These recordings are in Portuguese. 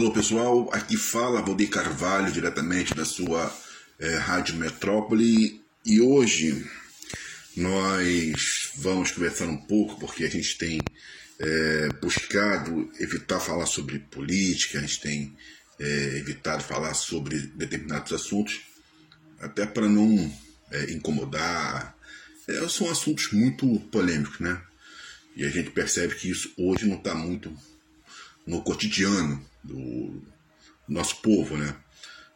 Alô pessoal, aqui fala Valdir Carvalho, diretamente da sua é, Rádio Metrópole e hoje nós vamos conversar um pouco porque a gente tem é, buscado evitar falar sobre política, a gente tem é, evitado falar sobre determinados assuntos, até para não incomodar. É, são assuntos muito polêmicos, né? E a gente percebe que isso hoje não está muito no cotidiano do nosso povo, né?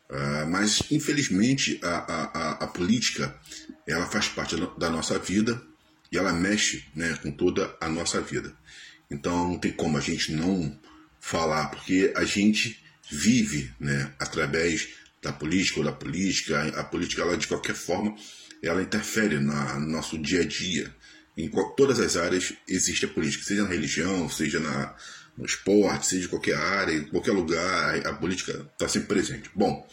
Uh, mas infelizmente a, a, a, política ela faz parte da nossa vida e ela mexe né, com toda a nossa vida. Então não tem como a gente não falar, porque a gente vive né, através da política ou da política. A política, ela, de qualquer forma, ela interfere na, no nosso dia a dia. Em todas as áreas existe a política, seja na religião, seja na, no esporte, seja em qualquer área, em qualquer lugar, a política está sempre presente. Bom,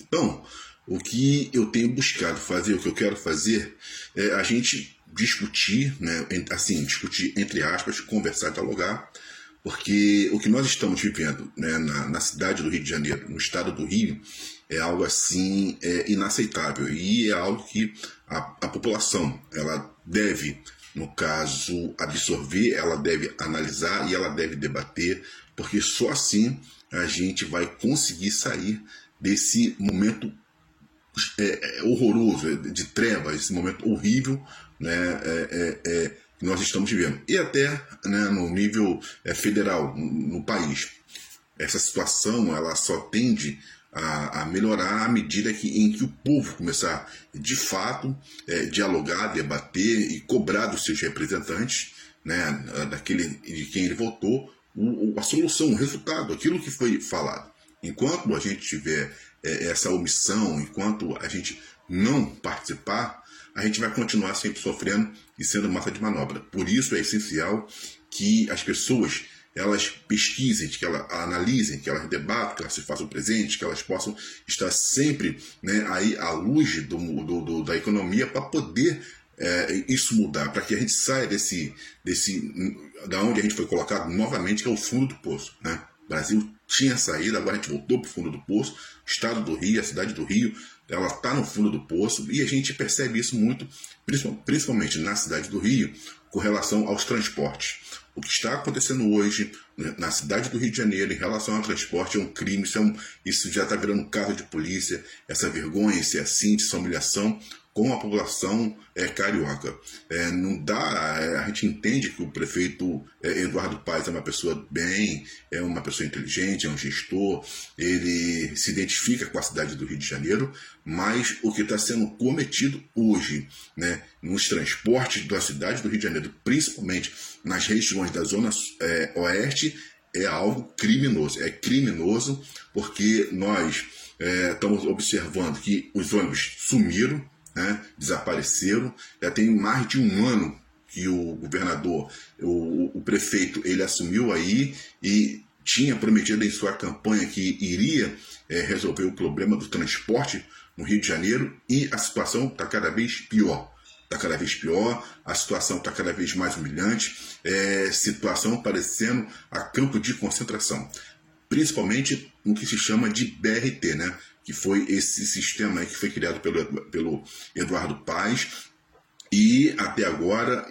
então, o que eu tenho buscado fazer, o que eu quero fazer, é a gente discutir, né, assim, discutir entre aspas, conversar, dialogar, porque o que nós estamos vivendo né, na, na, cidade do Rio de Janeiro, no estado do Rio, é algo assim é, inaceitável e é algo que a, a população ela deve no caso, absorver, ela deve analisar e ela deve debater, porque só assim a gente vai conseguir sair desse momento é, é horroroso, é, de trevas, esse momento horrível né, é, é, é, que nós estamos vivendo. E até né, no nível federal, no, no país. Essa situação ela só tende a, a, melhorar à medida que, em que o povo começar, de fato, é, dialogar, debater e cobrar dos seus representantes, né, daquele de quem ele votou, o, a solução, o resultado, aquilo que foi falado. Enquanto a gente tiver é, essa omissão, enquanto a gente não participar, a gente vai continuar sempre sofrendo e sendo massa de manobra. Por isso é essencial que as pessoas elas pesquisem, que elas analisem, que elas debatam, que elas se façam presentes, que elas possam estar sempre né, aí à luz do, do, do da economia para poder é, isso mudar, para que a gente saia desse, desse, da onde a gente foi colocado novamente, que é o fundo do poço. Né? O Brasil tinha saído, agora a gente voltou para o fundo do poço. O estado do Rio, a cidade do Rio, ela está no fundo do poço e a gente percebe isso muito, principalmente na cidade do Rio, com relação aos transportes. O que está acontecendo hoje né, na cidade do Rio de Janeiro em relação ao transporte é um crime, isso, é um, isso já está virando caso de polícia, essa vergonha, esse assim, essa humilhação com a população é, carioca. É, não dá, é, a gente entende que o prefeito é, Eduardo Paes é uma pessoa bem, é uma pessoa inteligente, é um gestor, ele se identifica com a cidade do Rio de Janeiro, mas o que está sendo cometido hoje né, nos transportes da cidade do Rio de Janeiro, principalmente nas regiões da zona é, oeste, é algo criminoso. É criminoso porque nós é, estamos observando que os ônibus sumiram, né, desapareceram. Já tem mais de um ano que o governador, o, o prefeito, ele assumiu aí e tinha prometido em sua campanha que iria é, resolver o problema do transporte no Rio de Janeiro e a situação está cada vez pior. Está cada vez pior, a situação está cada vez mais humilhante, é, situação parecendo a campo de concentração. Principalmente no que se chama de BRT, né? que foi esse sistema que foi criado pelo, pelo Eduardo Paes, e até agora,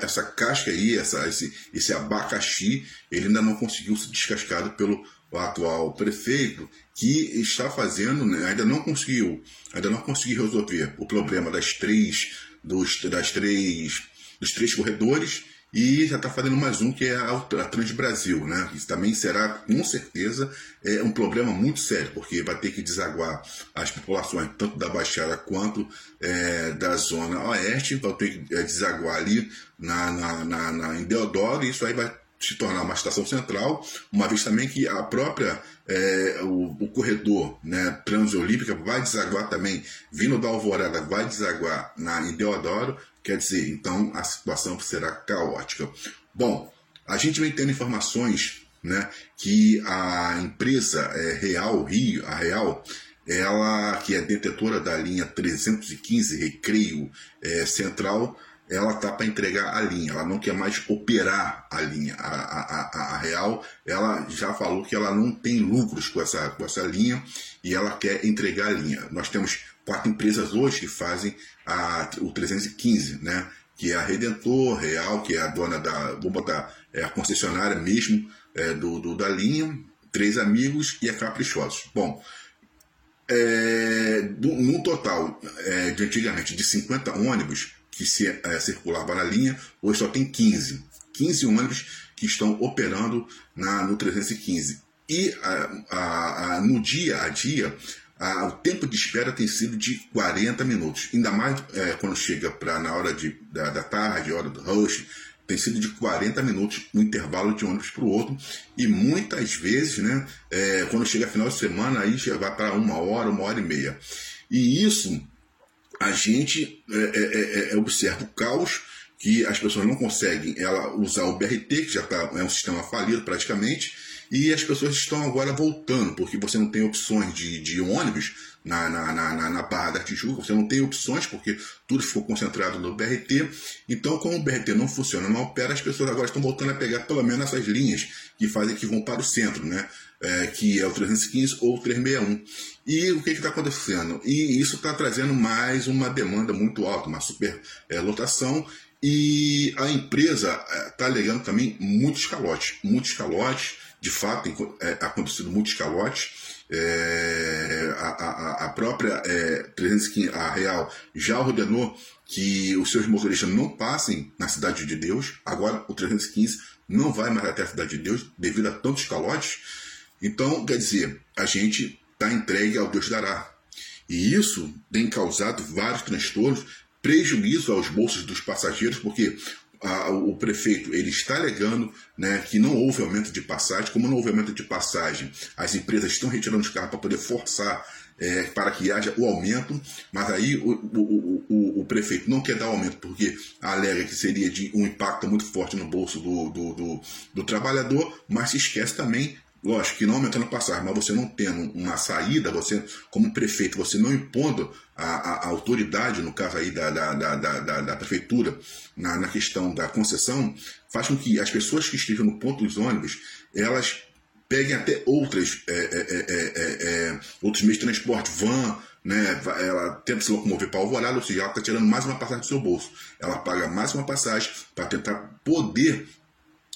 essa casca aí, essa, esse, esse abacaxi, ele ainda não conseguiu ser descascado pelo atual prefeito, que está fazendo, né, ainda não conseguiu, ainda não conseguiu resolver o problema das três, dos, das três, dos três corredores e já está fazendo mais um que é a, a Transbrasil, né? Isso também será, com certeza, é um problema muito sério, porque vai ter que desaguar as populações, tanto da Baixada quanto é, da Zona Oeste, vai ter que é, desaguar ali na, na, na, na, em Deodoro, e isso aí vai se tornar uma estação central, uma vez também que a própria é, o, o, corredor né, transolímpica vai desaguar também, vindo da Alvorada, vai desaguar na, em Deodoro, Quer dizer, então a situação será caótica. Bom, a gente vem tendo informações né, que a empresa é, Real Rio, a Real, ela que é detetora da linha 315 Recreio é, Central, ela tá para entregar a linha, ela não quer mais operar a linha. A, a, a, Real ela já falou que ela não tem lucros com essa, com essa linha e ela quer entregar a linha. Nós temos quatro empresas hoje que fazem a, o 315, né? que é a Redentor Real, que é a dona da, vou botar, é a concessionária mesmo é, do, do, da linha, Três Amigos e a Caprichosos. Bom, é, do, no total, é, de antigamente, de 50 ônibus que se, é, circulavam na linha, hoje só tem 15. 15 ônibus que estão operando na, no 315. E a, a, a, no dia a dia, o tempo de espera tem sido de 40 minutos. Ainda mais é, quando chega para na hora de, da, da tarde, hora do rush, tem sido de 40 minutos no intervalo de ônibus para o outro. E muitas vezes, né, é, quando chega final de semana, aí já vai para uma hora, uma hora e meia. E isso a gente é, é, é, é observa o caos que as pessoas não conseguem ela usar o BRT, que já tá, é um sistema falido praticamente, e as pessoas estão agora voltando, porque você não tem opções de, de ônibus na, na, na, na Barra da Tijuca, você não tem opções, porque tudo ficou concentrado no BRT. Então, como o BRT não funciona, não opera, as pessoas agora estão voltando a pegar pelo menos essas linhas que fazem que vão para o centro, né? É, que é o 315 ou o 361. E o que está acontecendo? E isso está trazendo mais uma demanda muito alta, uma super é, lotação. E a empresa está é, alegando também muitos calotes, muitos calotes de fato tem é, acontecido muitos calotes. É, a, a, a, própria é, 315, a Real já ordenou que os seus motoristas não passem na Cidade de Deus. Agora o 315 não vai mais até a Cidade de Deus devido a tantos calotes. Então, quer dizer, a gente está entregue ao Deus dará. E isso tem causado vários transtornos, prejuízo aos bolsos dos passageiros, porque a, o prefeito ele está alegando né, que não houve aumento de passagem. Como não houve aumento de passagem, as empresas estão retirando os carros para poder forçar é, para que haja o aumento, mas aí o, o, o, o, prefeito não quer dar aumento porque alega que seria de um impacto muito forte no bolso do, do, do, do trabalhador, mas se esquece também Lógico que não aumentando a passagem, mas você não tendo uma saída, você, como prefeito, você não impondo a, a, a autoridade, no caso aí da, da, da, da, da prefeitura, na, na questão da concessão, faz com que as pessoas que estejam no ponto dos ônibus, elas peguem até outras, é, é, é, outros meios de transporte, van, né, ela tenta se locomover para Alvorada, ou seja, ela está tirando mais uma passagem do seu bolso. Ela paga mais uma passagem para tentar poder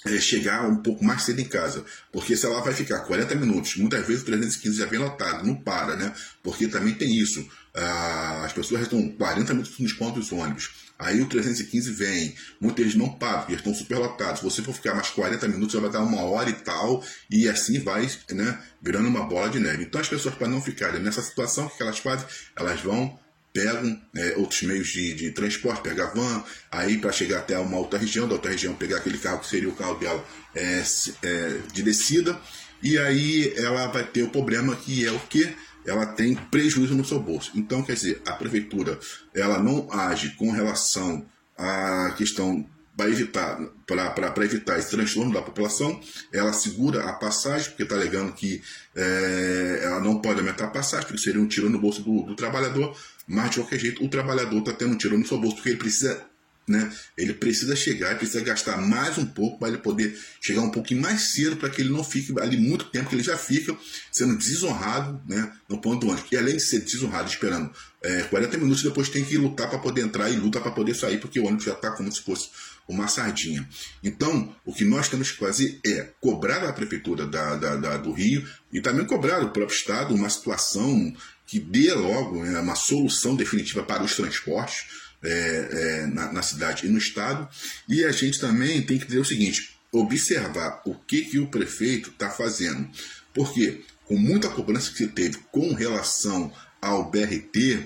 é, chegar um pouco mais cedo em casa. Porque se ela vai ficar 40 minutos, muitas vezes o 315 já vem lotado, não para, né? Porque também tem isso. Ah, as pessoas estão 40 minutos nos pontos ônibus. Aí o 315 vem, muitas vezes não param, porque estão super lotados. Se você for ficar mais 40 minutos, já vai dar uma hora e tal, e assim vai né, virando uma bola de neve. Então as pessoas, para não ficarem nessa situação, o que elas fazem? Elas vão pegam é, outros meios de, de transporte, pega van, aí para chegar até uma outra região, da outra região pegar aquele carro que seria o carro dela é, é, de descida, e aí ela vai ter o problema que é o que? Ela tem prejuízo no seu bolso. Então, quer dizer, a prefeitura ela não age com relação à questão para evitar, para evitar esse transtorno da população, ela segura a passagem, porque está alegando que é, ela não pode aumentar a passagem, porque seria um tiro no bolso do, do trabalhador, mas de qualquer jeito o trabalhador está tendo um tiro no seu bolso, porque ele precisa né? Ele precisa chegar, ele precisa gastar mais um pouco para ele poder chegar um pouquinho mais cedo para que ele não fique ali muito tempo, que ele já fica sendo desonrado né, no ponto do ônibus. E além de ser desonrado, esperando é, 40 minutos, depois tem que lutar para poder entrar e luta para poder sair, porque o ônibus já está como se fosse uma sardinha. Então, o que nós temos que fazer é cobrar a prefeitura da, da, da do Rio e também cobrar o próprio Estado uma situação que dê logo né, uma solução definitiva para os transportes é, é, na, na, cidade e no estado. E a gente também tem que dizer o seguinte: observar o que, que o prefeito está fazendo. Porque, com muita cobrança que se teve com relação ao BRT,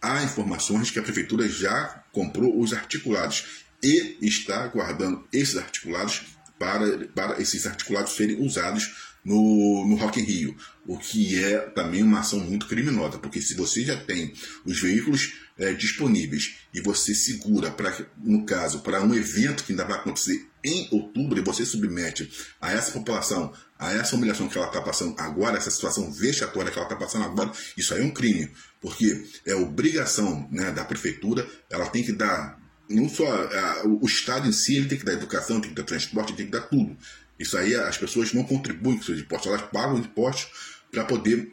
há informações que a prefeitura já comprou os articulados e está aguardando esses articulados para, para esses articulados serem usados no, no Rock in Rio, o que é também uma ação muito criminosa, porque se você já tem os veículos é, disponíveis e você segura, pra, no caso, para um evento que ainda vai acontecer em outubro e você submete a essa população, a essa humilhação que ela está passando agora, essa situação vexatória que ela está passando agora, isso aí é um crime, porque é obrigação né, da prefeitura, ela tem que dar não só o Estado em si, ele tem que dar educação, tem que dar transporte, tem que dar tudo. Isso aí as pessoas não contribuem com seus impostos, elas pagam impostos para poder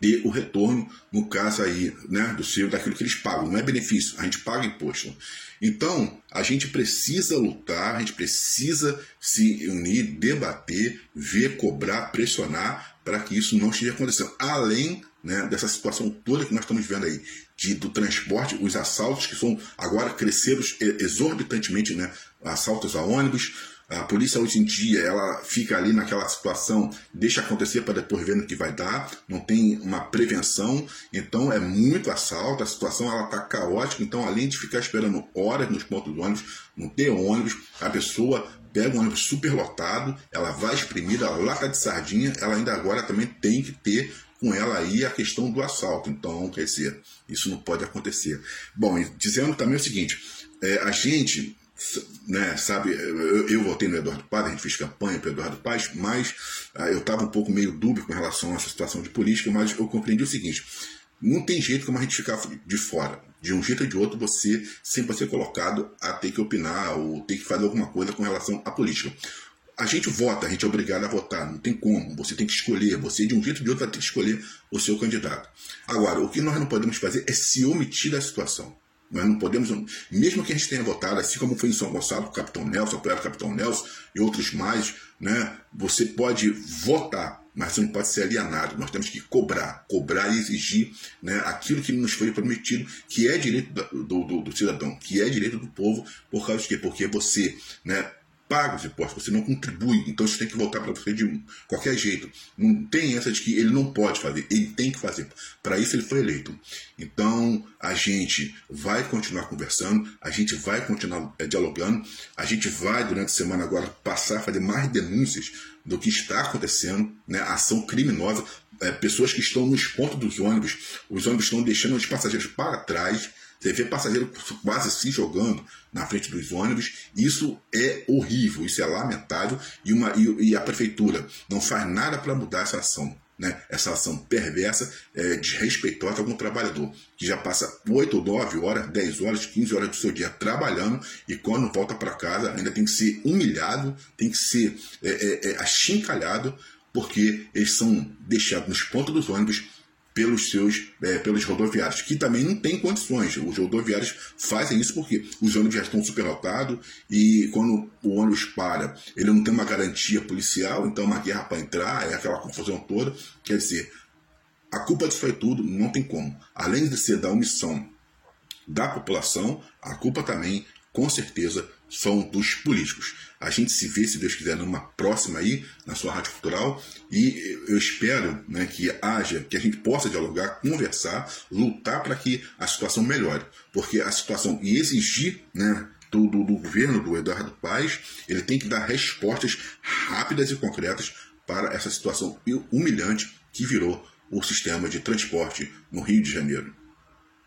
ter o retorno, no caso aí, né, do seu, daquilo que eles pagam. Não é benefício, a gente paga imposto. Então, a gente precisa lutar, a gente precisa se unir, debater, ver, cobrar, pressionar para que isso não esteja acontecendo. Além né, dessa situação toda que nós estamos vendo aí, de, do transporte, os assaltos que são agora cresceram exorbitantemente, né, assaltos a ônibus, a polícia hoje em dia ela fica ali naquela situação, deixa acontecer para depois ver no que vai dar, não tem uma prevenção, então é muito assalto, a situação ela está caótica, então além de ficar esperando horas nos pontos do ônibus, não ter ônibus, a pessoa pega um ônibus super lotado, ela vai exprimida, ela lata de sardinha, ela ainda agora também tem que ter com ela aí a questão do assalto. Então, quer dizer, isso não pode acontecer. Bom, dizendo também o seguinte, é, a gente né, sabe, eu, eu votei no Eduardo Paz, a gente fez campanha para Eduardo Paz, mas ah, eu estava um pouco meio dúbio com relação a essa situação de política, mas eu compreendi o seguinte: não tem jeito como a gente ficar de fora. De um jeito ou de outro, você sempre vai ser colocado a ter que opinar ou ter que fazer alguma coisa com relação à política. A gente vota, a gente é obrigado a votar, não tem como. Você tem que escolher, você de um jeito ou de outro vai ter que escolher o seu candidato. Agora, o que nós não podemos fazer é se omitir da situação. Nós não podemos, mesmo que a gente tenha votado, assim como foi em São Gonçalo, o Capitão Nelson, apoiado o Capitão Nelson e outros mais, né? Você pode votar, mas você não pode ser alienado. Nós temos que cobrar, cobrar e exigir né, aquilo que nos foi prometido, que é direito do, do, do cidadão, que é direito do povo, por causa de quê? Porque você, né, paga os impostos, você não contribui, então isso tem que voltar para você de qualquer jeito. Não tem essa de que ele não pode fazer, ele tem que fazer. Para isso ele foi eleito. Então a gente vai continuar conversando, a gente vai continuar é, dialogando, a gente vai durante a semana agora passar a fazer mais denúncias do que está acontecendo, né? ação criminosa, é, pessoas que estão nos pontos dos ônibus, os ônibus estão deixando os passageiros para trás você vê passageiro quase se jogando na frente dos ônibus. Isso é horrível, isso é lamentável e, uma, e, e a prefeitura não faz nada para mudar essa ação. Né? Essa ação perversa, é, desrespeitosa com o trabalhador, que já passa 8, 9 horas, 10 horas, 15 horas do seu dia trabalhando e quando volta para casa ainda tem que ser humilhado, tem que ser é, é, é achincalhado, porque eles são deixados nos pontos dos ônibus pelos seus é, pelos rodoviários, que também não têm condições. Os rodoviários fazem isso porque os ônibus já estão superlotados e quando o ônibus para, ele não tem uma garantia policial, então é uma guerra para entrar, é aquela confusão toda. Quer dizer, a culpa disso foi tudo, não tem como. Além de ser da omissão da população, a culpa também, com certeza, são dos políticos. A gente se vê, se Deus quiser, numa próxima aí, na sua Rádio Cultural, e eu espero né, que haja, que a gente possa dialogar, conversar, lutar para que a situação melhore. Porque a situação, e exigir né, do, do, do governo do Eduardo Paes, ele tem que dar respostas rápidas e concretas para essa situação humilhante que virou o sistema de transporte no Rio de Janeiro.